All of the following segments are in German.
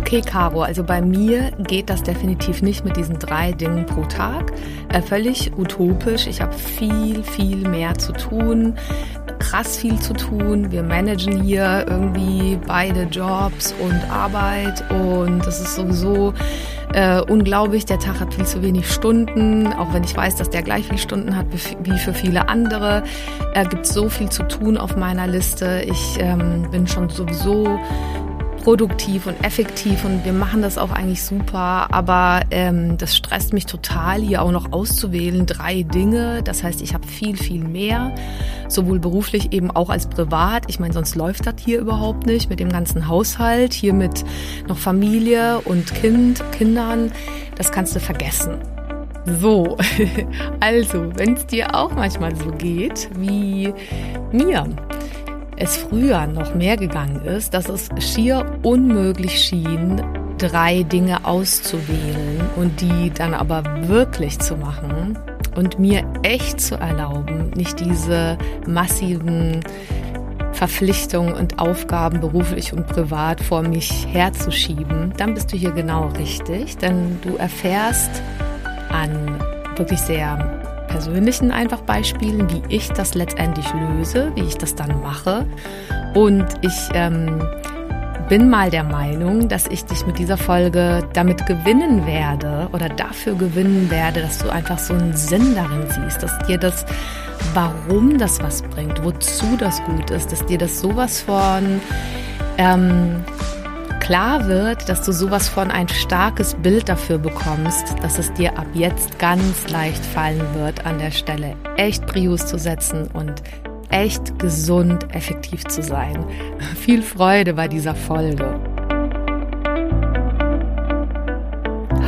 Okay, Caro, also bei mir geht das definitiv nicht mit diesen drei Dingen pro Tag. Äh, völlig utopisch. Ich habe viel, viel mehr zu tun, krass viel zu tun. Wir managen hier irgendwie beide Jobs und Arbeit und das ist sowieso äh, unglaublich. Der Tag hat viel zu wenig Stunden, auch wenn ich weiß, dass der gleich viele Stunden hat wie für viele andere. Er äh, gibt so viel zu tun auf meiner Liste. Ich ähm, bin schon sowieso produktiv und effektiv und wir machen das auch eigentlich super, aber ähm, das stresst mich total, hier auch noch auszuwählen. Drei Dinge, das heißt, ich habe viel, viel mehr, sowohl beruflich eben auch als privat. Ich meine, sonst läuft das hier überhaupt nicht mit dem ganzen Haushalt, hier mit noch Familie und Kind, Kindern. Das kannst du vergessen. So, also, wenn es dir auch manchmal so geht wie mir, es früher noch mehr gegangen ist, dass es schier unmöglich schien, drei Dinge auszuwählen und die dann aber wirklich zu machen und mir echt zu erlauben, nicht diese massiven Verpflichtungen und Aufgaben beruflich und privat vor mich herzuschieben, dann bist du hier genau richtig, denn du erfährst an wirklich sehr persönlichen einfach Beispielen, wie ich das letztendlich löse, wie ich das dann mache. Und ich ähm, bin mal der Meinung, dass ich dich mit dieser Folge damit gewinnen werde oder dafür gewinnen werde, dass du einfach so einen Sinn darin siehst, dass dir das, warum das was bringt, wozu das gut ist, dass dir das sowas von ähm, klar wird, dass du sowas von ein starkes Bild dafür bekommst, dass es dir ab jetzt ganz leicht fallen wird, an der Stelle echt Prius zu setzen und echt gesund effektiv zu sein. Viel Freude bei dieser Folge.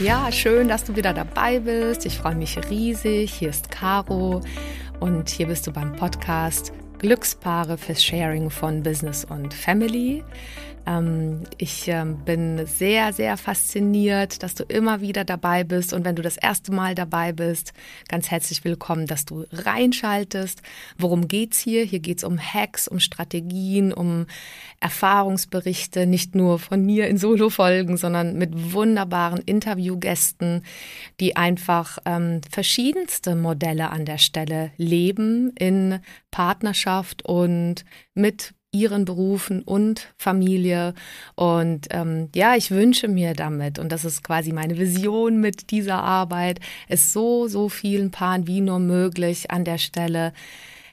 Ja, schön, dass du wieder dabei bist. Ich freue mich riesig. Hier ist Caro und hier bist du beim Podcast Glückspaare fürs Sharing von Business und Family. Ähm, ich ähm, bin sehr, sehr fasziniert, dass du immer wieder dabei bist. Und wenn du das erste Mal dabei bist, ganz herzlich willkommen, dass du reinschaltest. Worum geht's hier? Hier geht's um Hacks, um Strategien, um Erfahrungsberichte, nicht nur von mir in Solo-Folgen, sondern mit wunderbaren Interviewgästen, die einfach ähm, verschiedenste Modelle an der Stelle leben in Partnerschaft und mit ihren Berufen und Familie. Und ähm, ja, ich wünsche mir damit, und das ist quasi meine Vision mit dieser Arbeit, es so, so vielen Paaren wie nur möglich an der Stelle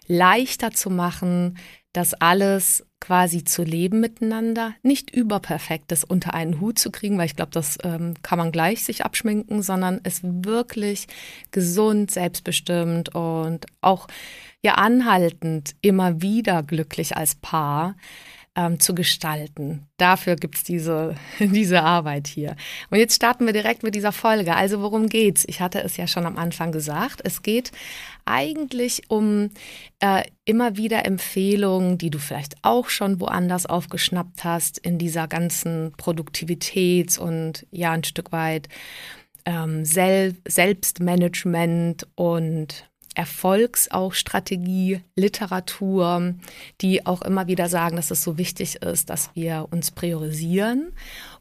leichter zu machen, das alles quasi zu leben miteinander, nicht überperfektes unter einen Hut zu kriegen, weil ich glaube, das ähm, kann man gleich sich abschminken, sondern es wirklich gesund, selbstbestimmt und auch ja anhaltend immer wieder glücklich als Paar ähm, zu gestalten. Dafür gibt's diese, diese Arbeit hier. Und jetzt starten wir direkt mit dieser Folge. Also worum geht's? Ich hatte es ja schon am Anfang gesagt. Es geht eigentlich um äh, immer wieder Empfehlungen, die du vielleicht auch schon woanders aufgeschnappt hast in dieser ganzen Produktivitäts- und ja ein Stück weit ähm, Sel Selbstmanagement und Erfolgs auch Strategie, Literatur, die auch immer wieder sagen, dass es so wichtig ist, dass wir uns priorisieren.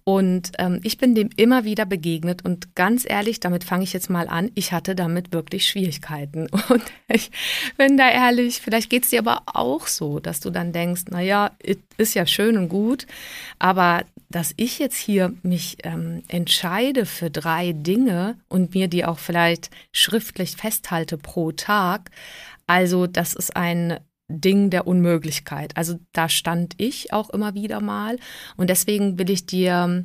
Und ähm, ich bin dem immer wieder begegnet und ganz ehrlich, damit fange ich jetzt mal an, ich hatte damit wirklich Schwierigkeiten. Und ich bin da ehrlich, vielleicht geht es dir aber auch so, dass du dann denkst, naja, ist ja schön und gut, aber dass ich jetzt hier mich ähm, entscheide für drei Dinge und mir die auch vielleicht schriftlich festhalte pro Tag, Also das ist ein Ding der Unmöglichkeit. Also da stand ich auch immer wieder mal. Und deswegen will ich dir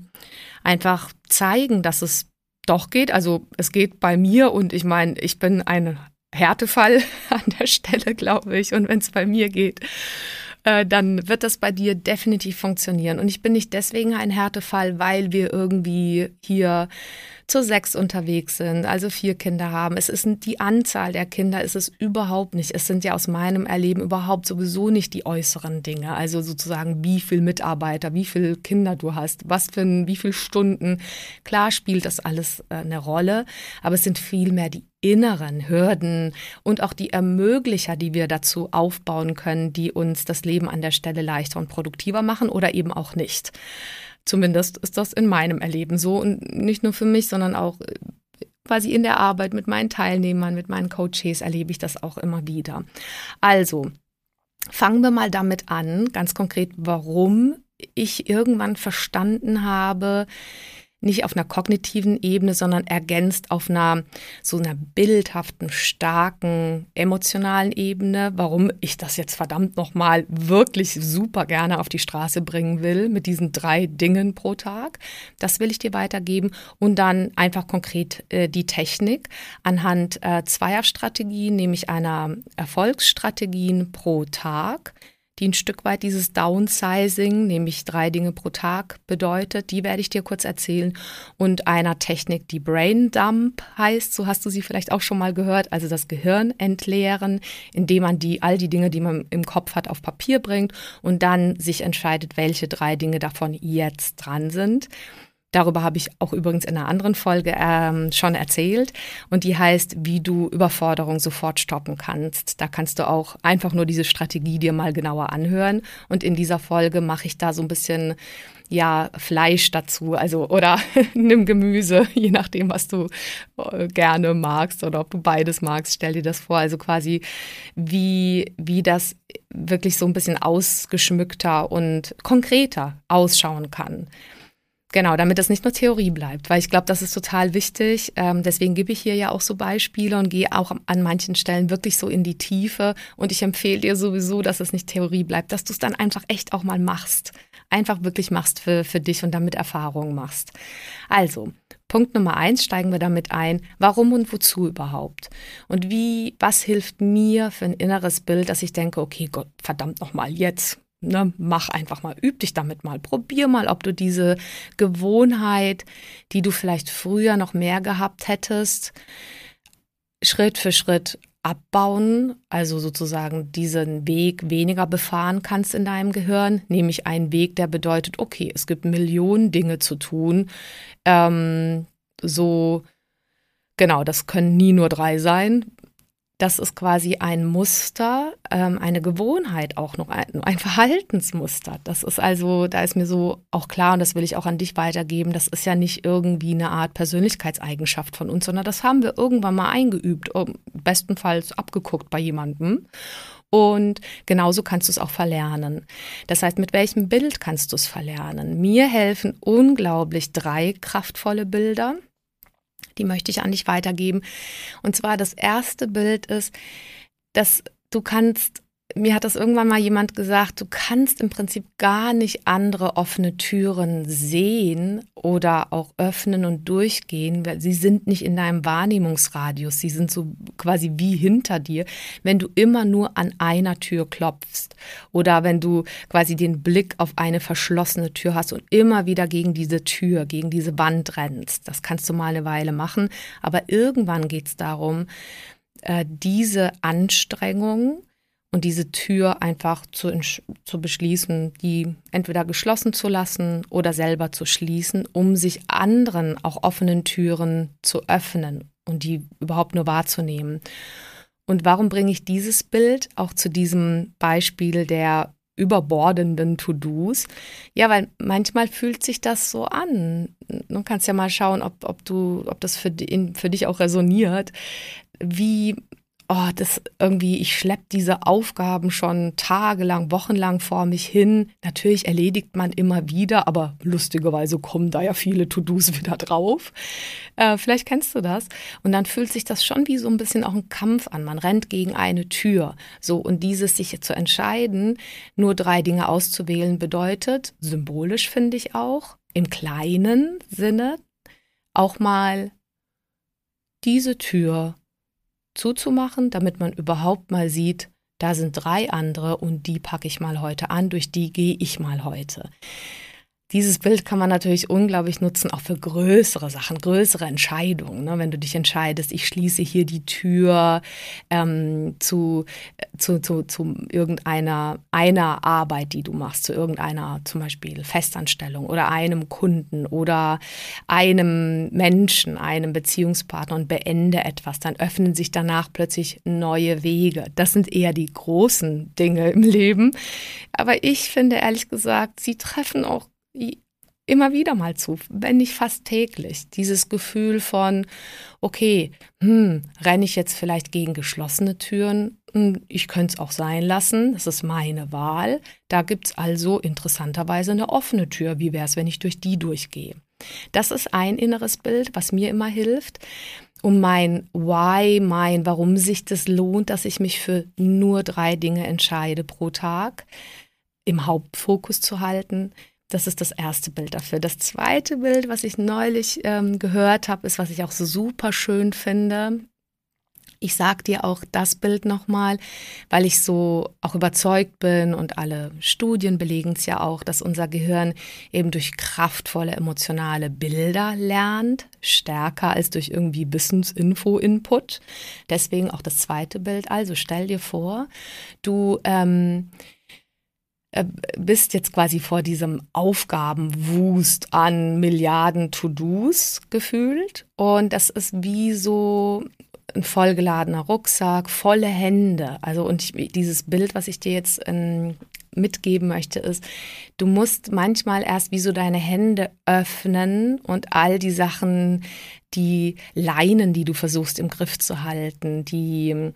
einfach zeigen, dass es doch geht. Also es geht bei mir und ich meine, ich bin ein Härtefall an der Stelle, glaube ich. Und wenn es bei mir geht, äh, dann wird das bei dir definitiv funktionieren. Und ich bin nicht deswegen ein Härtefall, weil wir irgendwie hier zu sechs unterwegs sind, also vier Kinder haben. Es ist die Anzahl der Kinder ist es überhaupt nicht. Es sind ja aus meinem Erleben überhaupt sowieso nicht die äußeren Dinge. Also sozusagen, wie viel Mitarbeiter, wie viele Kinder du hast, was für wie viele Stunden. Klar spielt das alles äh, eine Rolle, aber es sind vielmehr die inneren Hürden und auch die Ermöglicher, die wir dazu aufbauen können, die uns das Leben an der Stelle leichter und produktiver machen oder eben auch nicht. Zumindest ist das in meinem Erleben so und nicht nur für mich, sondern auch äh, quasi in der Arbeit mit meinen Teilnehmern, mit meinen Coaches erlebe ich das auch immer wieder. Also, fangen wir mal damit an, ganz konkret, warum ich irgendwann verstanden habe, nicht auf einer kognitiven Ebene, sondern ergänzt auf einer so einer bildhaften, starken, emotionalen Ebene, warum ich das jetzt verdammt nochmal wirklich super gerne auf die Straße bringen will mit diesen drei Dingen pro Tag. Das will ich dir weitergeben und dann einfach konkret äh, die Technik anhand äh, zweier Strategien, nämlich einer Erfolgsstrategien pro Tag die ein Stück weit dieses Downsizing, nämlich drei Dinge pro Tag bedeutet. Die werde ich dir kurz erzählen. Und einer Technik, die Brain Dump heißt, so hast du sie vielleicht auch schon mal gehört, also das Gehirn entleeren, indem man die, all die Dinge, die man im Kopf hat, auf Papier bringt und dann sich entscheidet, welche drei Dinge davon jetzt dran sind. Darüber habe ich auch übrigens in einer anderen Folge ähm, schon erzählt. Und die heißt, wie du Überforderung sofort stoppen kannst. Da kannst du auch einfach nur diese Strategie dir mal genauer anhören. Und in dieser Folge mache ich da so ein bisschen ja, Fleisch dazu, also oder nimm Gemüse, je nachdem, was du äh, gerne magst oder ob du beides magst, stell dir das vor. Also quasi, wie, wie das wirklich so ein bisschen ausgeschmückter und konkreter ausschauen kann. Genau, damit das nicht nur Theorie bleibt, weil ich glaube, das ist total wichtig. Ähm, deswegen gebe ich hier ja auch so Beispiele und gehe auch an manchen Stellen wirklich so in die Tiefe. Und ich empfehle dir sowieso, dass es nicht Theorie bleibt, dass du es dann einfach echt auch mal machst. Einfach wirklich machst für, für dich und damit Erfahrungen machst. Also, Punkt Nummer eins steigen wir damit ein. Warum und wozu überhaupt? Und wie, was hilft mir für ein inneres Bild, dass ich denke, okay, Gott, verdammt nochmal, jetzt Ne, mach einfach mal, üb dich damit mal, probier mal, ob du diese Gewohnheit, die du vielleicht früher noch mehr gehabt hättest, Schritt für Schritt abbauen, also sozusagen diesen Weg weniger befahren kannst in deinem Gehirn, nämlich einen Weg, der bedeutet, okay, es gibt Millionen Dinge zu tun, ähm, so Genau, das können nie nur drei sein das ist quasi ein Muster, ähm, eine Gewohnheit auch noch, ein, ein, Verhaltensmuster. Das ist also, da ist mir so auch klar und das will ich auch an dich weitergeben, das ist ja nicht irgendwie eine Art Persönlichkeitseigenschaft von uns, sondern das haben wir irgendwann mal eingeübt, bestenfalls abgeguckt bei jemandem. Und genauso kannst du es auch verlernen. Das heißt, mit welchem Bild kannst du es verlernen? Mir helfen unglaublich drei kraftvolle Bilder die möchte ich an dich weitergeben. Und zwar das erste Bild ist, dass du kannst mir hat das irgendwann mal jemand gesagt, du kannst im Prinzip gar nicht andere offene Türen sehen oder auch öffnen und durchgehen, weil sie sind nicht in deinem Wahrnehmungsradius, sie sind so quasi wie hinter dir, wenn du immer nur an einer Tür klopfst oder wenn du quasi den Blick auf eine verschlossene Tür hast und immer wieder gegen diese Tür, gegen diese Wand rennst. Das kannst du mal eine Weile machen, aber irgendwann geht es darum, äh, diese Anstrengung, und diese Tür einfach zu, zu beschließen, die entweder geschlossen zu lassen oder selber zu schließen, um sich anderen auch offenen Türen zu öffnen und die überhaupt nur wahrzunehmen. Und warum bringe ich dieses Bild auch zu diesem Beispiel der überbordenden To-Dos? Ja, weil manchmal fühlt sich das so an. Du kannst ja mal schauen, ob, ob du, ob das für, für dich auch resoniert, wie oh, das irgendwie, ich schleppe diese Aufgaben schon tagelang, wochenlang vor mich hin. Natürlich erledigt man immer wieder, aber lustigerweise kommen da ja viele To-Dos wieder drauf. Äh, vielleicht kennst du das. Und dann fühlt sich das schon wie so ein bisschen auch ein Kampf an. Man rennt gegen eine Tür. So, und dieses sich zu entscheiden, nur drei Dinge auszuwählen, bedeutet, symbolisch finde ich auch, im kleinen Sinne, auch mal diese Tür zuzumachen, damit man überhaupt mal sieht, da sind drei andere und die packe ich mal heute an, durch die gehe ich mal heute. Dieses Bild kann man natürlich unglaublich nutzen, auch für größere Sachen, größere Entscheidungen. Ne? Wenn du dich entscheidest, ich schließe hier die Tür ähm, zu, zu, zu, zu irgendeiner einer Arbeit, die du machst, zu irgendeiner zum Beispiel Festanstellung oder einem Kunden oder einem Menschen, einem Beziehungspartner und beende etwas, dann öffnen sich danach plötzlich neue Wege. Das sind eher die großen Dinge im Leben. Aber ich finde ehrlich gesagt, sie treffen auch immer wieder mal zu, wenn nicht fast täglich. Dieses Gefühl von, okay, hm, renne ich jetzt vielleicht gegen geschlossene Türen? Hm, ich könnte es auch sein lassen, das ist meine Wahl. Da gibt es also interessanterweise eine offene Tür. Wie wäre es, wenn ich durch die durchgehe? Das ist ein inneres Bild, was mir immer hilft, um mein Why, mein, warum sich das lohnt, dass ich mich für nur drei Dinge entscheide pro Tag im Hauptfokus zu halten. Das ist das erste Bild dafür. Das zweite Bild, was ich neulich ähm, gehört habe, ist, was ich auch so super schön finde. Ich sage dir auch das Bild nochmal, weil ich so auch überzeugt bin und alle Studien belegen es ja auch, dass unser Gehirn eben durch kraftvolle emotionale Bilder lernt, stärker als durch irgendwie Wissensinfo-Input. Deswegen auch das zweite Bild. Also stell dir vor, du ähm, äh, bist jetzt quasi vor diesem Aufgabenwust an Milliarden To-Dos gefühlt. Und das ist wie so ein vollgeladener Rucksack, volle Hände. Also und ich, dieses Bild, was ich dir jetzt ähm, mitgeben möchte, ist, du musst manchmal erst wie so deine Hände öffnen und all die Sachen, die Leinen, die du versuchst im Griff zu halten, die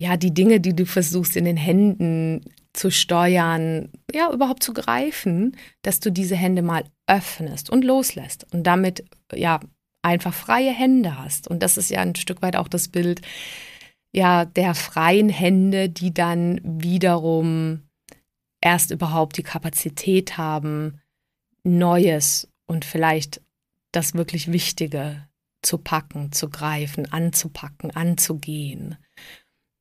ja, die Dinge, die du versuchst in den Händen zu steuern, ja, überhaupt zu greifen, dass du diese Hände mal öffnest und loslässt und damit ja einfach freie Hände hast. Und das ist ja ein Stück weit auch das Bild ja der freien Hände, die dann wiederum erst überhaupt die Kapazität haben, Neues und vielleicht das wirklich Wichtige zu packen, zu greifen, anzupacken, anzugehen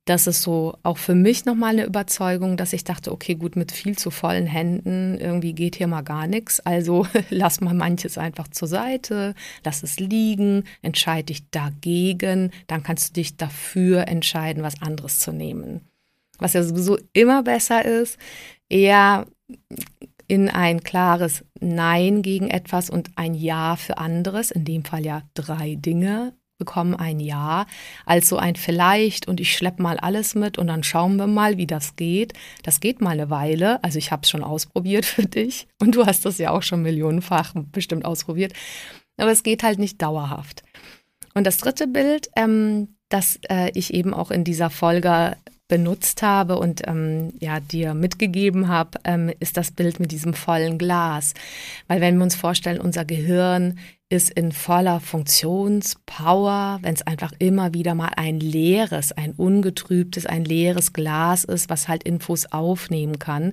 das ist so auch für mich nochmal eine Überzeugung, dass ich dachte, okay, gut, mit viel zu vollen Händen irgendwie geht hier mal gar nichts. Also lass mal manches einfach zur Seite, lass es liegen, entscheide dich dagegen, dann kannst du dich dafür entscheiden, was anderes zu nehmen. Was ja sowieso immer besser ist, eher in ein klares Nein gegen etwas und ein Ja für anderes, in dem Fall ja drei Dinge bekommen ein Ja, als so ein vielleicht und ich schleppe mal alles mit und dann schauen wir mal, wie das geht. Das geht mal eine Weile, also ich habe es schon ausprobiert für dich und du hast das ja auch schon millionenfach bestimmt ausprobiert, aber es geht halt nicht dauerhaft. Und das dritte Bild, ähm, das äh, ich eben auch in dieser Folge benutzt habe und ähm, ja dir mitgegeben habe, ähm, ist das Bild mit diesem vollen Glas. Weil wenn wir uns vorstellen, unser Gehirn ist in voller Funktionspower, wenn es einfach immer wieder mal ein leeres, ein ungetrübtes, ein leeres Glas ist, was halt Infos aufnehmen kann.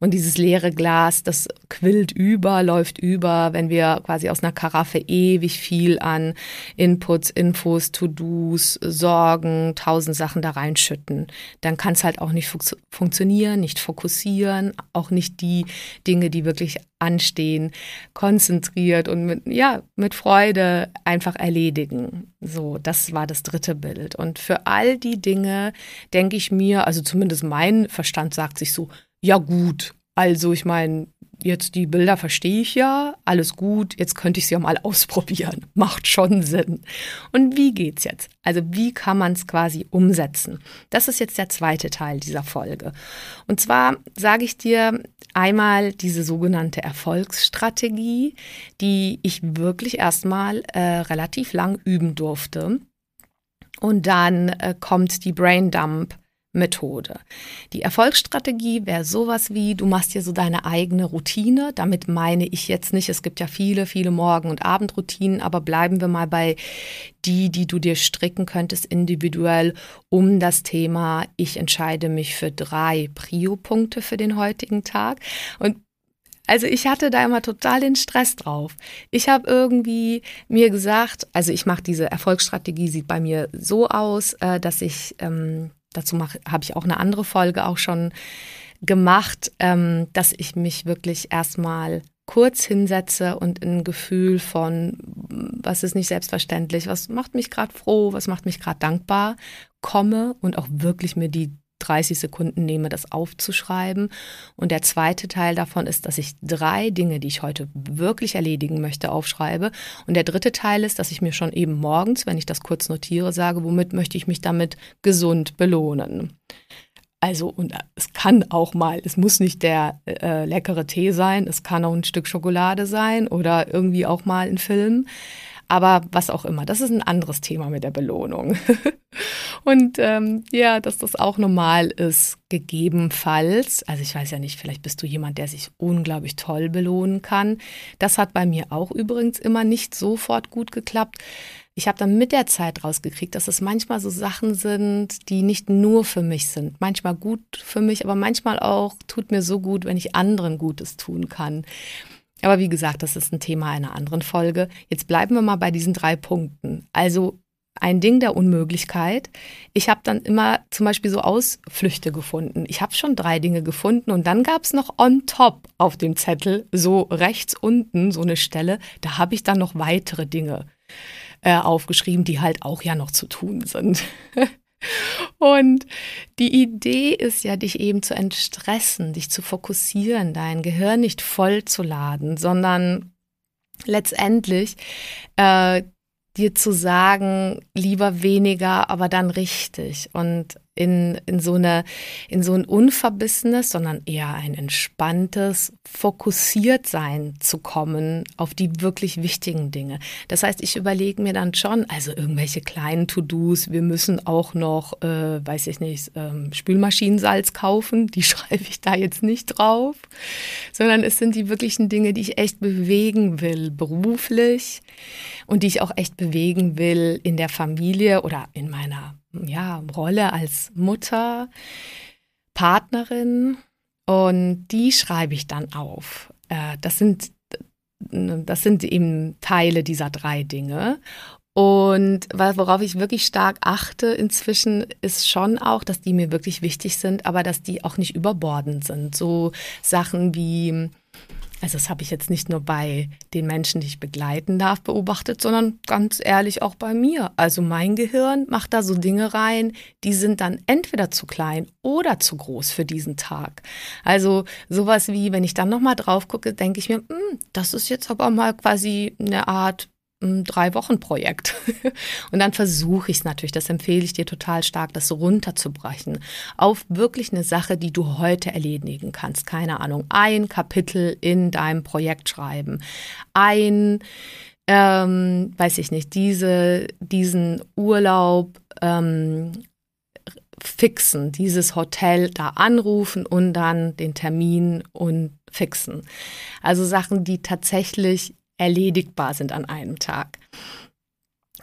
Und dieses leere Glas, das quillt über, läuft über, wenn wir quasi aus einer Karaffe ewig viel an Inputs, Infos, To-Dos, Sorgen, tausend Sachen da reinschütten. Dann kann es halt auch nicht fun funktionieren, nicht fokussieren, auch nicht die Dinge, die wirklich anstehen, konzentriert und mit, ja, mit Freude einfach erledigen. So, das war das dritte Bild. Und für all die Dinge denke ich mir, also zumindest mein Verstand sagt sich so, ja gut, also ich meine, jetzt die Bilder verstehe ich ja, alles gut, jetzt könnte ich sie ja mal ausprobieren. Macht schon Sinn. Und wie geht's jetzt? Also wie kann man es quasi umsetzen? Das ist jetzt der zweite Teil dieser Folge. Und zwar sage ich dir einmal diese sogenannte Erfolgsstrategie, die ich wirklich erstmal äh, relativ lang üben durfte Und dann äh, kommt die Brain Dump Methode. Die Erfolgsstrategie wäre sowas wie, du machst dir so deine eigene Routine. Damit meine ich jetzt nicht, es gibt ja viele, viele Morgen- und Abendroutinen, aber bleiben wir mal bei die, die du dir stricken könntest individuell um das Thema, ich entscheide mich für drei Prio-Punkte für den heutigen Tag. Und also ich hatte da immer total den Stress drauf. Ich habe irgendwie mir gesagt, also ich mache diese Erfolgsstrategie, sieht bei mir so aus, äh, dass ich ähm, dazu habe ich auch eine andere Folge auch schon gemacht, ähm, dass ich mich wirklich erstmal kurz hinsetze und ein Gefühl von, was ist nicht selbstverständlich, was macht mich gerade froh, was macht mich gerade dankbar, komme und auch wirklich mir die 30 Sekunden nehme, das aufzuschreiben. Und der zweite Teil davon ist, dass ich drei Dinge, die ich heute wirklich erledigen möchte, aufschreibe. Und der dritte Teil ist, dass ich mir schon eben morgens, wenn ich das kurz notiere, sage, womit möchte ich mich damit gesund belohnen. Also, und es kann auch mal, es muss nicht der äh, leckere Tee sein, es kann auch ein Stück Schokolade sein oder irgendwie auch mal ein Film. Aber was auch immer, das ist ein anderes Thema mit der Belohnung. Und ähm, ja, dass das auch normal ist, gegebenenfalls. Also ich weiß ja nicht, vielleicht bist du jemand, der sich unglaublich toll belohnen kann. Das hat bei mir auch übrigens immer nicht sofort gut geklappt. Ich habe dann mit der Zeit rausgekriegt, dass es manchmal so Sachen sind, die nicht nur für mich sind. Manchmal gut für mich, aber manchmal auch tut mir so gut, wenn ich anderen Gutes tun kann. Aber wie gesagt, das ist ein Thema einer anderen Folge. Jetzt bleiben wir mal bei diesen drei Punkten. Also ein Ding der Unmöglichkeit. Ich habe dann immer zum Beispiel so Ausflüchte gefunden. Ich habe schon drei Dinge gefunden und dann gab es noch on top auf dem Zettel, so rechts unten, so eine Stelle, da habe ich dann noch weitere Dinge äh, aufgeschrieben, die halt auch ja noch zu tun sind. Und die Idee ist ja, dich eben zu entstressen, dich zu fokussieren, dein Gehirn nicht voll zu laden, sondern letztendlich äh, dir zu sagen, lieber weniger, aber dann richtig. Und in, in, so eine, in so ein unverbissenes, sondern eher ein entspanntes, fokussiert sein zu kommen auf die wirklich wichtigen Dinge. Das heißt, ich überlege mir dann schon, also irgendwelche kleinen To-Dos, wir müssen auch noch, äh, weiß ich nicht, ähm, Spülmaschinensalz kaufen, die schreibe ich da jetzt nicht drauf, sondern es sind die wirklichen Dinge, die ich echt bewegen will, beruflich und die ich auch echt bewegen will in der Familie oder in meiner ja, Rolle als Mutter, Partnerin und die schreibe ich dann auf. Äh, das sind, das sind eben Teile dieser drei Dinge. Und worauf ich wirklich stark achte inzwischen, ist schon auch, dass die mir wirklich wichtig sind, aber dass die auch nicht überbordend sind. So Sachen wie also das habe ich jetzt nicht nur bei den Menschen, die ich begleiten darf, beobachtet, sondern ganz ehrlich auch bei mir. Also mein Gehirn macht da so Dinge rein, die sind dann entweder zu klein oder zu groß für diesen Tag. Also sowas wie, wenn ich dann nochmal drauf gucke, denke ich mir, hm, das ist jetzt aber mal quasi eine Art drei Wochen Projekt. Und dann versuche ich es natürlich, das empfehle ich dir total stark, das runterzubrechen auf wirklich eine Sache, die du heute erledigen kannst. Keine Ahnung, ein Kapitel in deinem Projekt schreiben, ein, ähm, weiß ich nicht, diese, diesen Urlaub ähm, fixen, dieses Hotel da anrufen und dann den Termin und fixen. Also Sachen, die tatsächlich erledigbar sind an einem Tag.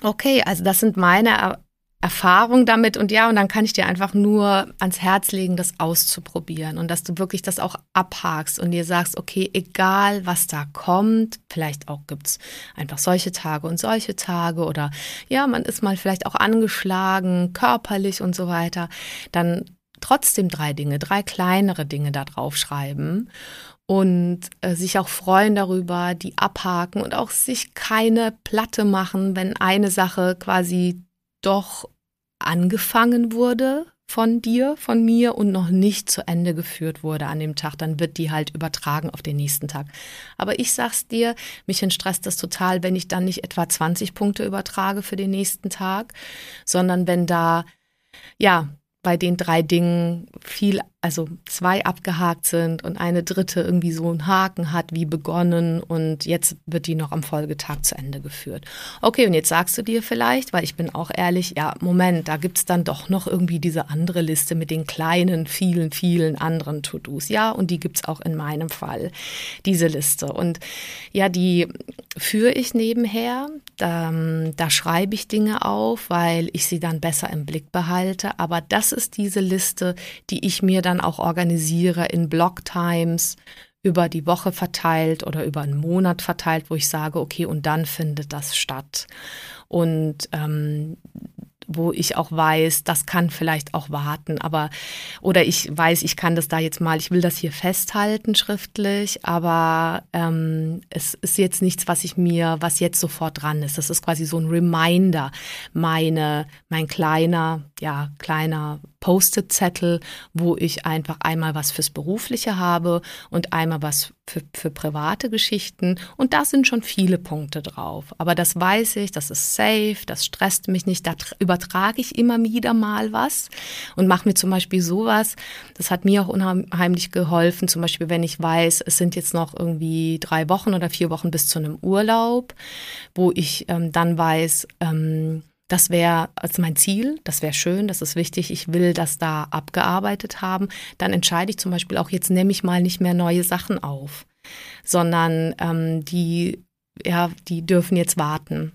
Okay, also das sind meine Erfahrungen damit und ja, und dann kann ich dir einfach nur ans Herz legen, das auszuprobieren und dass du wirklich das auch abhakst und dir sagst, okay, egal was da kommt, vielleicht auch gibt es einfach solche Tage und solche Tage oder ja, man ist mal vielleicht auch angeschlagen, körperlich und so weiter, dann trotzdem drei Dinge, drei kleinere Dinge da drauf schreiben und äh, sich auch freuen darüber, die abhaken und auch sich keine Platte machen, wenn eine Sache quasi doch angefangen wurde von dir, von mir und noch nicht zu Ende geführt wurde an dem Tag, dann wird die halt übertragen auf den nächsten Tag. Aber ich sag's dir, mich entstresst das total, wenn ich dann nicht etwa 20 Punkte übertrage für den nächsten Tag, sondern wenn da ja bei den drei Dingen viel also zwei abgehakt sind und eine dritte irgendwie so einen Haken hat, wie begonnen und jetzt wird die noch am Folgetag zu Ende geführt. Okay, und jetzt sagst du dir vielleicht, weil ich bin auch ehrlich, ja, Moment, da gibt's dann doch noch irgendwie diese andere Liste mit den kleinen, vielen, vielen anderen To-Dos. Ja, und die gibt's auch in meinem Fall, diese Liste. Und ja, die führe ich nebenher. Da, da schreibe ich Dinge auf, weil ich sie dann besser im Blick behalte. Aber das ist diese Liste, die ich mir dann dann auch organisiere in Blocktimes über die Woche verteilt oder über einen Monat verteilt, wo ich sage, okay, und dann findet das statt. Und ähm, wo ich auch weiß, das kann vielleicht auch warten, aber oder ich weiß, ich kann das da jetzt mal, ich will das hier festhalten schriftlich, aber ähm, es ist jetzt nichts, was ich mir, was jetzt sofort dran ist. Das ist quasi so ein Reminder, meine, mein kleiner, ja, kleiner Post-it-Zettel, wo ich einfach einmal was fürs Berufliche habe und einmal was für, für private Geschichten. Und da sind schon viele Punkte drauf. Aber das weiß ich, das ist safe, das stresst mich nicht. Da übertrage ich immer wieder mal was und mache mir zum Beispiel sowas. Das hat mir auch unheimlich geholfen. Zum Beispiel, wenn ich weiß, es sind jetzt noch irgendwie drei Wochen oder vier Wochen bis zu einem Urlaub, wo ich ähm, dann weiß, ähm, das wäre also mein Ziel, das wäre schön, das ist wichtig, ich will das da abgearbeitet haben. Dann entscheide ich zum Beispiel auch, jetzt nehme ich mal nicht mehr neue Sachen auf, sondern ähm, die, ja, die dürfen jetzt warten.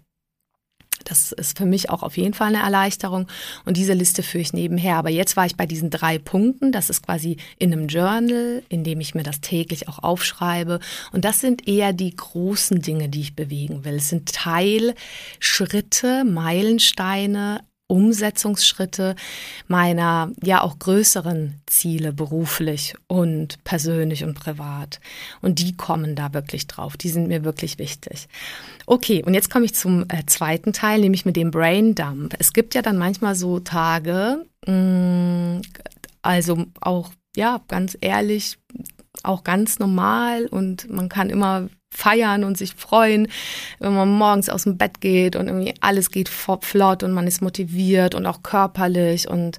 Das ist für mich auch auf jeden Fall eine Erleichterung. Und diese Liste führe ich nebenher. Aber jetzt war ich bei diesen drei Punkten. Das ist quasi in einem Journal, in dem ich mir das täglich auch aufschreibe. Und das sind eher die großen Dinge, die ich bewegen will. Es sind Teilschritte, Meilensteine, Umsetzungsschritte meiner ja auch größeren Ziele beruflich und persönlich und privat. Und die kommen da wirklich drauf. Die sind mir wirklich wichtig. Okay, und jetzt komme ich zum äh, zweiten Teil, nämlich mit dem Brain Dump. Es gibt ja dann manchmal so Tage, mh, mm, also auch, ja, ganz ehrlich, auch ganz normal und man kann immer feiern und sich freuen, wenn man morgens aus dem Bett geht und irgendwie alles geht flott und man ist motiviert und auch körperlich und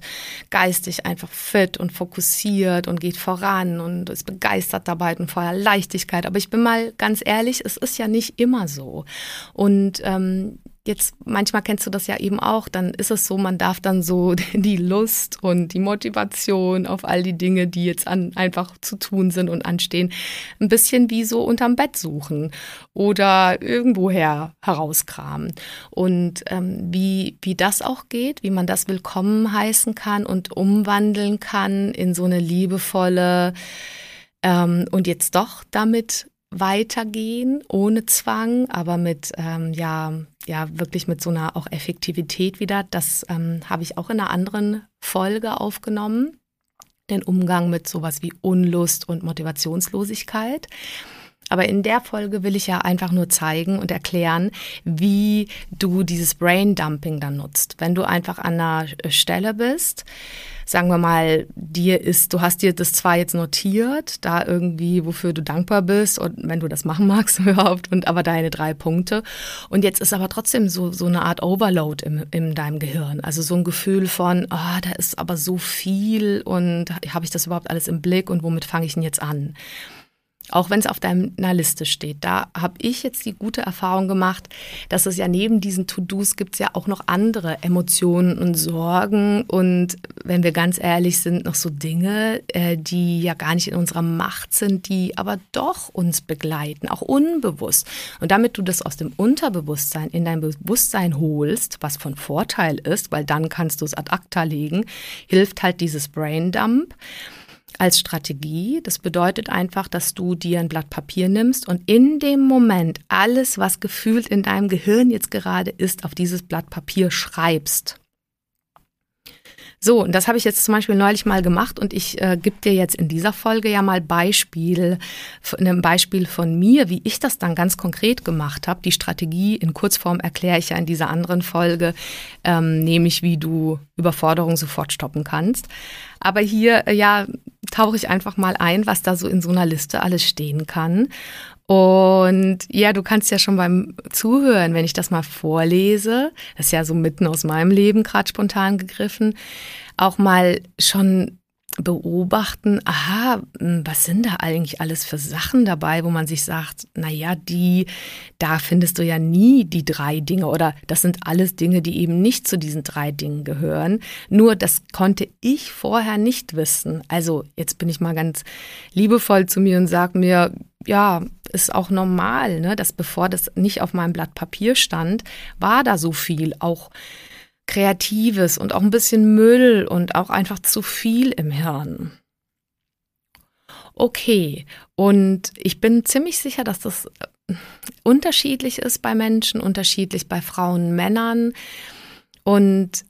geistig einfach fit und fokussiert und geht voran und ist begeistert dabei und voller Leichtigkeit. Aber ich bin mal ganz ehrlich, es ist ja nicht immer so. Und ähm, jetzt manchmal kennst du das ja eben auch, dann ist es so, man darf dann so die Lust und die Motivation auf all die Dinge, die jetzt an, einfach zu tun sind und anstehen, ein bisschen wie so unterm Bett suchen oder irgendwoher herauskramen. Und ähm, wie, wie das auch geht, wie man das willkommen heißen kann und umwandeln kann in so eine liebevolle ähm, und jetzt doch damit weitergehen, ohne Zwang, aber mit, ähm, ja, ja, wirklich mit so einer auch Effektivität wieder. Das ähm, habe ich auch in einer anderen Folge aufgenommen. Den Umgang mit sowas wie Unlust und Motivationslosigkeit. Aber in der Folge will ich ja einfach nur zeigen und erklären, wie du dieses Brain Dumping dann nutzt. Wenn du einfach an einer Stelle bist, sagen wir mal, dir ist, du hast dir das zwar jetzt notiert, da irgendwie, wofür du dankbar bist und wenn du das machen magst überhaupt, und aber deine drei Punkte. Und jetzt ist aber trotzdem so, so eine Art Overload im, in deinem Gehirn. Also so ein Gefühl von, oh, da ist aber so viel und habe ich das überhaupt alles im Blick und womit fange ich denn jetzt an? Auch wenn es auf deiner Liste steht. Da habe ich jetzt die gute Erfahrung gemacht, dass es ja neben diesen To-Dos gibt es ja auch noch andere Emotionen und Sorgen und wenn wir ganz ehrlich sind, noch so Dinge, äh, die ja gar nicht in unserer Macht sind, die aber doch uns begleiten, auch unbewusst. Und damit du das aus dem Unterbewusstsein in dein Bewusstsein holst, was von Vorteil ist, weil dann kannst du es ad acta legen, hilft halt dieses Brain Dump als Strategie. Das bedeutet einfach, dass du dir ein Blatt Papier nimmst und in dem Moment alles, was gefühlt in deinem Gehirn jetzt gerade ist, auf dieses Blatt Papier schreibst. So, und das habe ich jetzt zum Beispiel neulich mal gemacht und ich äh, gebe dir jetzt in dieser Folge ja mal Beispiel, ein Beispiel von mir, wie ich das dann ganz konkret gemacht habe. Die Strategie in Kurzform erkläre ich ja in dieser anderen Folge, ähm, nämlich wie du Überforderung sofort stoppen kannst. Aber hier, äh, ja, tauche ich einfach mal ein, was da so in so einer Liste alles stehen kann. Und ja, du kannst ja schon beim Zuhören, wenn ich das mal vorlese, das ist ja so mitten aus meinem Leben gerade spontan gegriffen, auch mal schon beobachten, aha, hm, was sind da eigentlich alles für Sachen dabei, wo man sich sagt, na ja, die, da findest du ja nie die drei Dinge oder das sind alles Dinge, die eben nicht zu diesen drei Dingen gehören. Nur das konnte ich vorher nicht wissen. Also jetzt bin ich mal ganz liebevoll zu mir und sage mir, ja, ist auch normal, ne, dass bevor das nicht auf meinem Blatt Papier stand, war da so viel auch Kreatives und auch ein bisschen Müll und auch einfach zu viel im Hirn. Okay, und ich bin ziemlich sicher, dass das äh, unterschiedlich ist bei Menschen, unterschiedlich bei Frauen, Männern. Und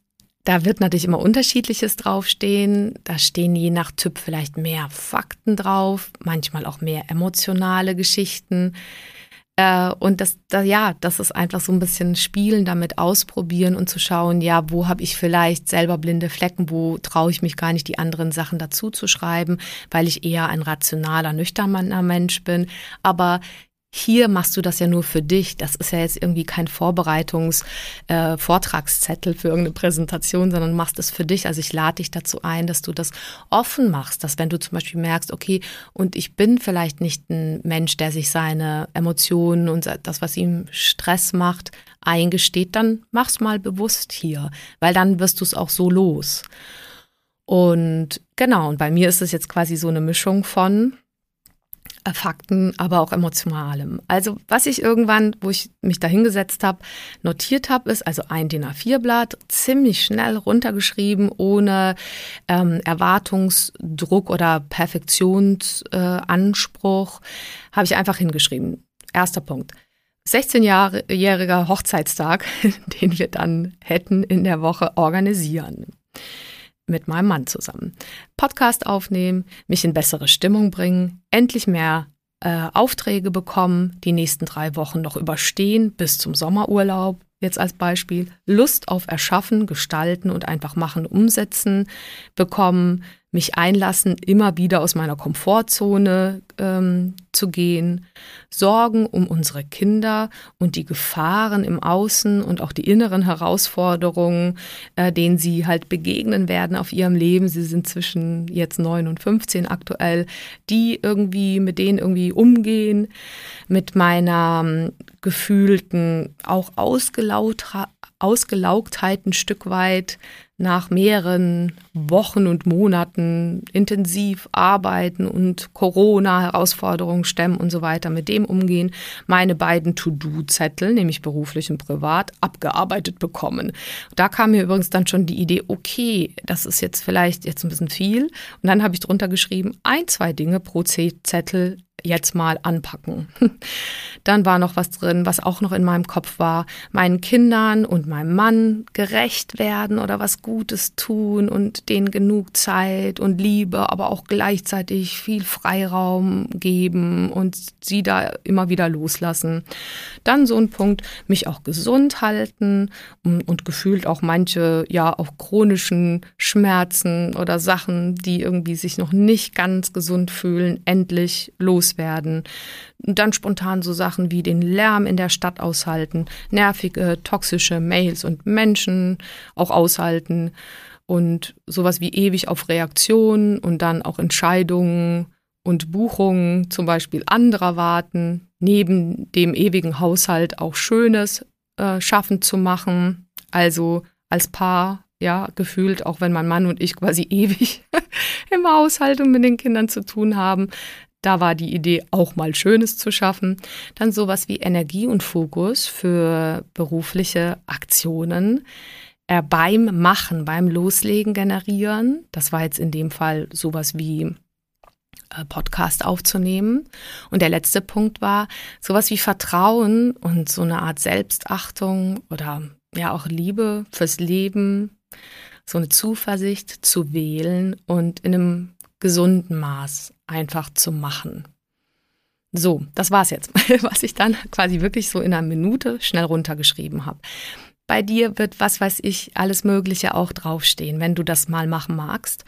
da wird natürlich immer unterschiedliches draufstehen. Da stehen je nach Typ vielleicht mehr Fakten drauf, manchmal auch mehr emotionale Geschichten. Äh, und das, da, ja, das ist einfach so ein bisschen Spielen damit ausprobieren und zu schauen, ja, wo habe ich vielleicht selber blinde Flecken, wo traue ich mich gar nicht, die anderen Sachen dazu zu schreiben, weil ich eher ein rationaler, nüchterner Mensch bin. Aber hier machst du das ja nur für dich. Das ist ja jetzt irgendwie kein Vorbereitungs-Vortragszettel äh, für irgendeine Präsentation, sondern machst es für dich. Also ich lade dich dazu ein, dass du das offen machst, dass wenn du zum Beispiel merkst, okay, und ich bin vielleicht nicht ein Mensch, der sich seine Emotionen und das, was ihm Stress macht, eingesteht, dann mach's mal bewusst hier, weil dann wirst du es auch so los. Und genau, und bei mir ist es jetzt quasi so eine Mischung von, Fakten, aber auch emotionalem. Also was ich irgendwann, wo ich mich da hingesetzt habe, notiert habe, ist also ein DIN A4-Blatt, ziemlich schnell runtergeschrieben, ohne ähm, Erwartungsdruck oder Perfektionsanspruch, äh, habe ich einfach hingeschrieben. Erster Punkt. 16-jähriger Hochzeitstag, den wir dann hätten in der Woche organisieren mit meinem Mann zusammen. Podcast aufnehmen, mich in bessere Stimmung bringen, endlich mehr äh, Aufträge bekommen, die nächsten drei Wochen noch überstehen bis zum Sommerurlaub. Jetzt als Beispiel Lust auf Erschaffen, Gestalten und einfach machen, umsetzen bekommen, mich einlassen, immer wieder aus meiner Komfortzone ähm, zu gehen, Sorgen um unsere Kinder und die Gefahren im Außen und auch die inneren Herausforderungen, äh, denen sie halt begegnen werden auf ihrem Leben. Sie sind zwischen jetzt neun und 15 aktuell, die irgendwie mit denen irgendwie umgehen, mit meiner ähm, gefühlten, auch Ausgelaugtheit ein Stück weit nach mehreren Wochen und Monaten intensiv arbeiten und Corona-Herausforderungen stemmen und so weiter, mit dem umgehen, meine beiden To-Do-Zettel, nämlich beruflich und privat, abgearbeitet bekommen. Da kam mir übrigens dann schon die Idee, okay, das ist jetzt vielleicht jetzt ein bisschen viel. Und dann habe ich drunter geschrieben, ein, zwei Dinge pro Zettel jetzt mal anpacken. Dann war noch was drin, was auch noch in meinem Kopf war, meinen Kindern und meinem Mann gerecht werden oder was Gutes tun und denen genug Zeit und Liebe, aber auch gleichzeitig viel Freiraum geben und sie da immer wieder loslassen. Dann so ein Punkt, mich auch gesund halten und, gefühlt auch manche, ja, auch chronischen Schmerzen oder Sachen, die irgendwie sich noch nicht ganz gesund fühlen, endlich los loswerden. Dann spontan so Sachen wie den Lärm in der Stadt aushalten, nervige, toxische Mails und Menschen auch aushalten und sowas wie ewig auf Reaktionen und dann auch Entscheidungen und Buchungen zum Beispiel anderer warten, neben dem ewigen Haushalt auch Schönes äh, schaffen zu machen. Also als Paar, ja, gefühlt, auch wenn mein Mann und ich quasi ewig im Haushalt und mit den Kindern zu tun haben, da war die Idee, auch mal Schönes zu schaffen. Dann sowas wie Energie und Fokus für berufliche Aktionen äh, beim Machen, beim Loslegen generieren. Das war jetzt in dem Fall sowas wie äh, Podcast aufzunehmen. Und der letzte Punkt war sowas wie Vertrauen und so eine Art Selbstachtung oder ja auch Liebe fürs Leben, so eine Zuversicht zu wählen und in einem gesunden Maß einfach zu machen. So, das war's jetzt, was ich dann quasi wirklich so in einer Minute schnell runtergeschrieben habe. Bei dir wird, was weiß ich, alles Mögliche auch draufstehen, wenn du das mal machen magst.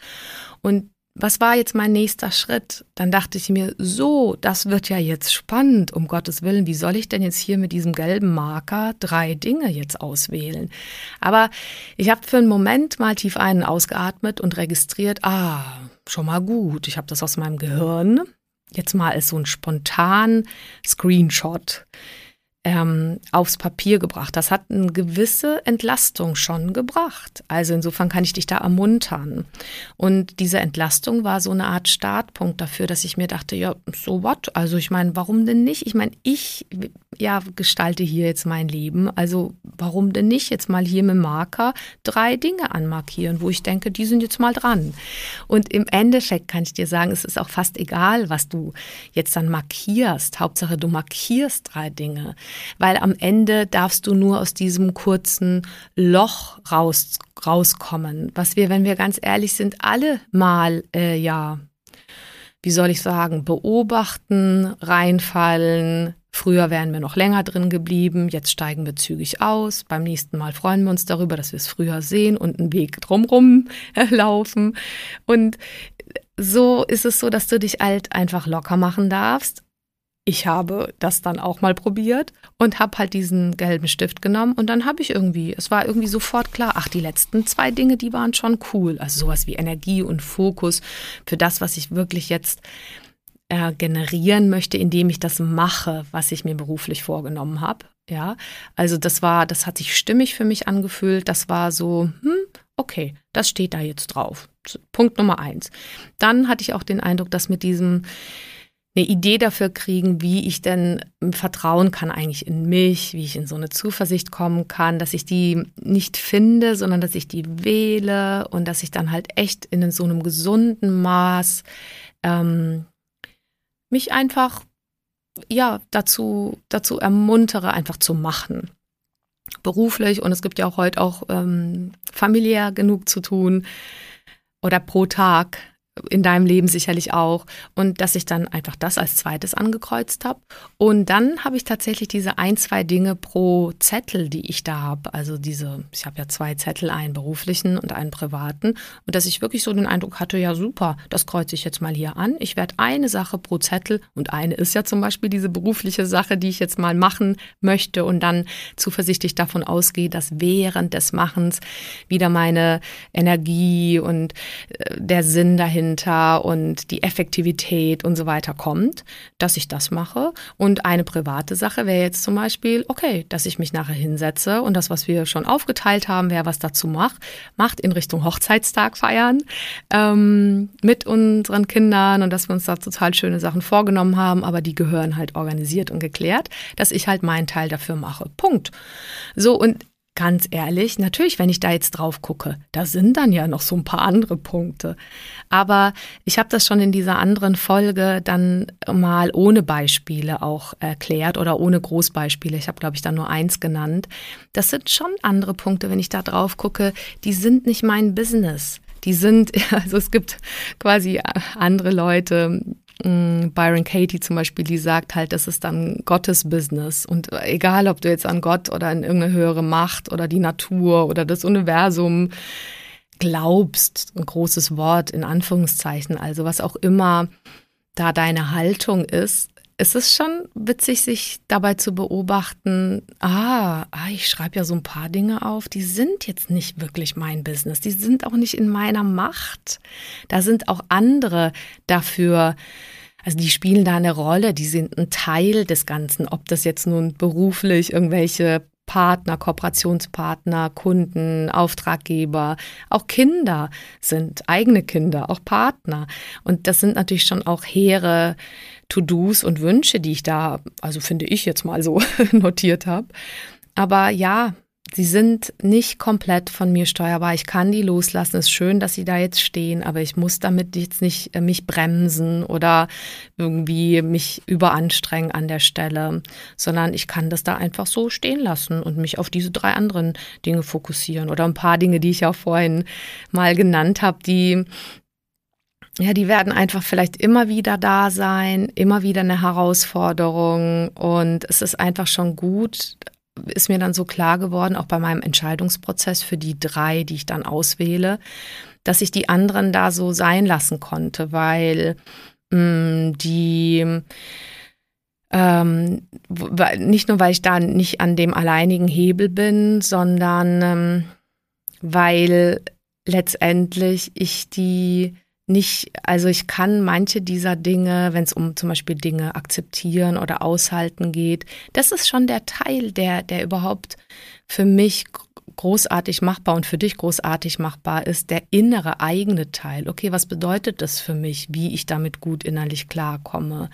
Und was war jetzt mein nächster Schritt? Dann dachte ich mir, so, das wird ja jetzt spannend, um Gottes Willen, wie soll ich denn jetzt hier mit diesem gelben Marker drei Dinge jetzt auswählen? Aber ich habe für einen Moment mal tief einen ausgeatmet und registriert, ah, schon mal gut. Ich habe das aus meinem Gehirn jetzt mal als so ein spontan Screenshot ähm, aufs Papier gebracht. Das hat eine gewisse Entlastung schon gebracht. Also insofern kann ich dich da ermuntern. Und diese Entlastung war so eine Art Startpunkt dafür, dass ich mir dachte, ja, so what? Also ich meine, warum denn nicht? Ich meine, ich ja gestalte hier jetzt mein Leben. Also warum denn nicht jetzt mal hier mit Marker drei Dinge anmarkieren, wo ich denke, die sind jetzt mal dran. Und im Endeffekt kann ich dir sagen, es ist auch fast egal, was du jetzt dann markierst. Hauptsache, du markierst drei Dinge weil am Ende darfst du nur aus diesem kurzen Loch raus, rauskommen, was wir, wenn wir ganz ehrlich sind, alle mal, äh, ja, wie soll ich sagen, beobachten, reinfallen. Früher wären wir noch länger drin geblieben, jetzt steigen wir zügig aus. Beim nächsten Mal freuen wir uns darüber, dass wir es früher sehen und einen Weg drumrum laufen. Und so ist es so, dass du dich halt einfach locker machen darfst ich habe das dann auch mal probiert und habe halt diesen gelben Stift genommen und dann habe ich irgendwie, es war irgendwie sofort klar, ach, die letzten zwei Dinge, die waren schon cool. Also sowas wie Energie und Fokus für das, was ich wirklich jetzt äh, generieren möchte, indem ich das mache, was ich mir beruflich vorgenommen habe. Ja, also das war, das hat sich stimmig für mich angefühlt. Das war so, hm, okay, das steht da jetzt drauf. Punkt Nummer eins. Dann hatte ich auch den Eindruck, dass mit diesem eine Idee dafür kriegen, wie ich denn vertrauen kann eigentlich in mich, wie ich in so eine Zuversicht kommen kann, dass ich die nicht finde, sondern dass ich die wähle und dass ich dann halt echt in so einem gesunden Maß ähm, mich einfach ja dazu dazu ermuntere, einfach zu machen. Beruflich und es gibt ja auch heute auch ähm, familiär genug zu tun oder pro Tag in deinem Leben sicherlich auch. Und dass ich dann einfach das als zweites angekreuzt habe. Und dann habe ich tatsächlich diese ein, zwei Dinge pro Zettel, die ich da habe. Also diese, ich habe ja zwei Zettel, einen beruflichen und einen privaten. Und dass ich wirklich so den Eindruck hatte, ja super, das kreuze ich jetzt mal hier an. Ich werde eine Sache pro Zettel und eine ist ja zum Beispiel diese berufliche Sache, die ich jetzt mal machen möchte und dann zuversichtlich davon ausgehe, dass während des Machens wieder meine Energie und äh, der Sinn dahin dahinter und die Effektivität und so weiter kommt, dass ich das mache. Und eine private Sache wäre jetzt zum Beispiel, okay, dass ich mich nachher hinsetze und das, was wir schon aufgeteilt haben, wer was dazu macht, macht in Richtung Hochzeitstag feiern ähm, mit unseren Kindern und dass wir uns da total schöne Sachen vorgenommen haben, aber die gehören halt organisiert und geklärt, dass ich halt meinen Teil dafür mache. Punkt. So, und ganz ehrlich, natürlich, wenn ich da jetzt drauf gucke, da sind dann ja noch so ein paar andere Punkte. Aber ich habe das schon in dieser anderen Folge dann mal ohne Beispiele auch erklärt oder ohne Großbeispiele. Ich habe, glaube ich, da nur eins genannt. Das sind schon andere Punkte, wenn ich da drauf gucke, die sind nicht mein Business. Die sind, also es gibt quasi andere Leute, Byron Katie zum Beispiel, die sagt halt, das ist dann Gottes Business. Und egal, ob du jetzt an Gott oder an irgendeine höhere Macht oder die Natur oder das Universum glaubst, ein großes Wort in Anführungszeichen, also was auch immer da deine Haltung ist, es ist schon witzig, sich dabei zu beobachten, ah, ah ich schreibe ja so ein paar Dinge auf, die sind jetzt nicht wirklich mein Business, die sind auch nicht in meiner Macht. Da sind auch andere dafür, also die spielen da eine Rolle, die sind ein Teil des Ganzen, ob das jetzt nun beruflich irgendwelche Partner, Kooperationspartner, Kunden, Auftraggeber, auch Kinder sind eigene Kinder, auch Partner. Und das sind natürlich schon auch hehre To-Dos und Wünsche, die ich da, also finde ich jetzt mal so notiert habe. Aber ja, sie sind nicht komplett von mir steuerbar. Ich kann die loslassen. Es ist schön, dass sie da jetzt stehen, aber ich muss damit jetzt nicht äh, mich bremsen oder irgendwie mich überanstrengen an der Stelle, sondern ich kann das da einfach so stehen lassen und mich auf diese drei anderen Dinge fokussieren oder ein paar Dinge, die ich auch vorhin mal genannt habe, die ja, die werden einfach vielleicht immer wieder da sein, immer wieder eine Herausforderung und es ist einfach schon gut, ist mir dann so klar geworden, auch bei meinem Entscheidungsprozess für die drei, die ich dann auswähle, dass ich die anderen da so sein lassen konnte, weil mh, mm, die ähm, nicht nur, weil ich da nicht an dem alleinigen Hebel bin, sondern ähm, weil letztendlich ich die nicht, also ich kann manche dieser Dinge, wenn es um zum Beispiel Dinge akzeptieren oder aushalten geht, das ist schon der Teil, der, der überhaupt für mich großartig machbar und für dich großartig machbar ist, der innere eigene Teil. Okay, was bedeutet das für mich, wie ich damit gut innerlich klarkomme?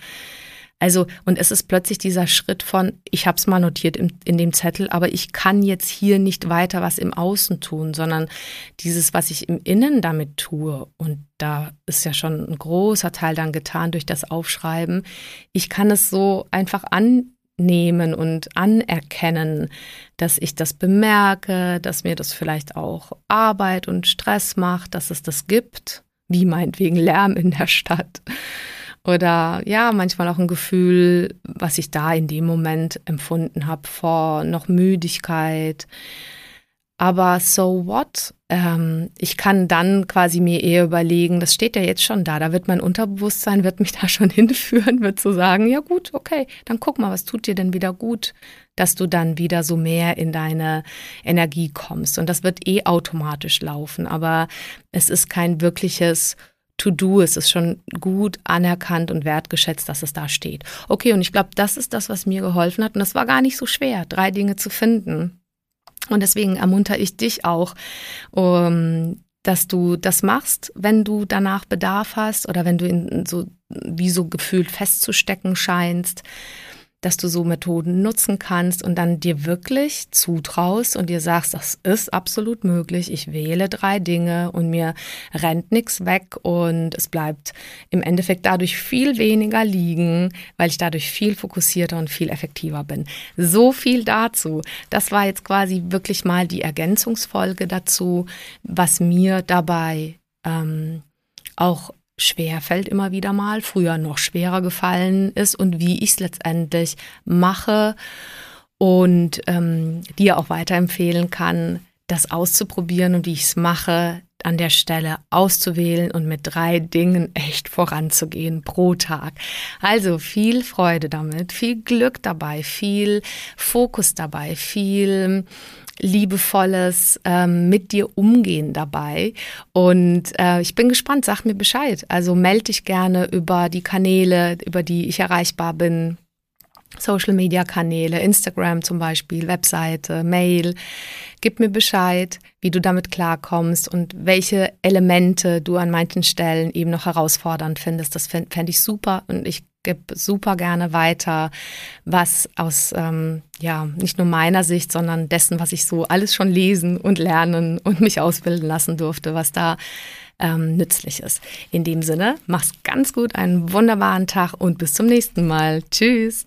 Also, und es ist plötzlich dieser Schritt von, ich habe es mal notiert in, in dem Zettel, aber ich kann jetzt hier nicht weiter was im Außen tun, sondern dieses, was ich im Innen damit tue, und da ist ja schon ein großer Teil dann getan durch das Aufschreiben, ich kann es so einfach annehmen und anerkennen, dass ich das bemerke, dass mir das vielleicht auch Arbeit und Stress macht, dass es das gibt, wie meinetwegen Lärm in der Stadt oder ja, manchmal auch ein Gefühl, was ich da in dem Moment empfunden habe, vor noch Müdigkeit. Aber so what? Ähm, ich kann dann quasi mir eher überlegen, das steht ja jetzt schon da, da wird mein Unterbewusstsein, wird mich da schon hinführen, wird zu so sagen, ja gut, okay, dann guck mal, was tut dir denn wieder gut, dass du dann wieder so mehr in deine Energie kommst. Und das wird eh automatisch laufen, aber es ist kein wirkliches To-Do. Es ist schon gut anerkannt und wertgeschätzt, dass es da steht. Okay, und ich glaube, das ist das, was mir geholfen hat. Und das war gar nicht so schwer, drei Dinge zu finden. Und deswegen ermuntere ich dich auch, um, dass du das machst, wenn du danach Bedarf hast oder wenn du in so wie so gefühlt festzustecken scheinst dass du so Methoden nutzen kannst und dann dir wirklich zutraust und dir sagst, das ist absolut möglich. Ich wähle drei Dinge und mir rennt nichts weg und es bleibt im Endeffekt dadurch viel weniger liegen, weil ich dadurch viel fokussierter und viel effektiver bin. So viel dazu. Das war jetzt quasi wirklich mal die Ergänzungsfolge dazu, was mir dabei ähm, auch schwer fällt immer wieder mal, früher noch schwerer gefallen ist und wie ich es letztendlich mache und ähm, dir auch weiterempfehlen kann, das auszuprobieren und wie ich es mache, an der Stelle auszuwählen und mit drei Dingen echt voranzugehen pro Tag. Also viel Freude damit, viel Glück dabei, viel Fokus dabei, viel liebevolles ähm, mit dir umgehen dabei. Und äh, ich bin gespannt, sag mir Bescheid. Also melde dich gerne über die Kanäle, über die ich erreichbar bin. Social Media Kanäle, Instagram zum Beispiel, Webseite, Mail. Gib mir Bescheid, wie du damit klarkommst und welche Elemente du an manchen Stellen eben noch herausfordernd findest. Das fände fänd ich super und ich gebe super gerne weiter, was aus, ähm, ja, nicht nur meiner Sicht, sondern dessen, was ich so alles schon lesen und lernen und mich ausbilden lassen durfte, was da ähm, nützlich ist. In dem Sinne, mach's ganz gut, einen wunderbaren Tag und bis zum nächsten Mal. Tschüss.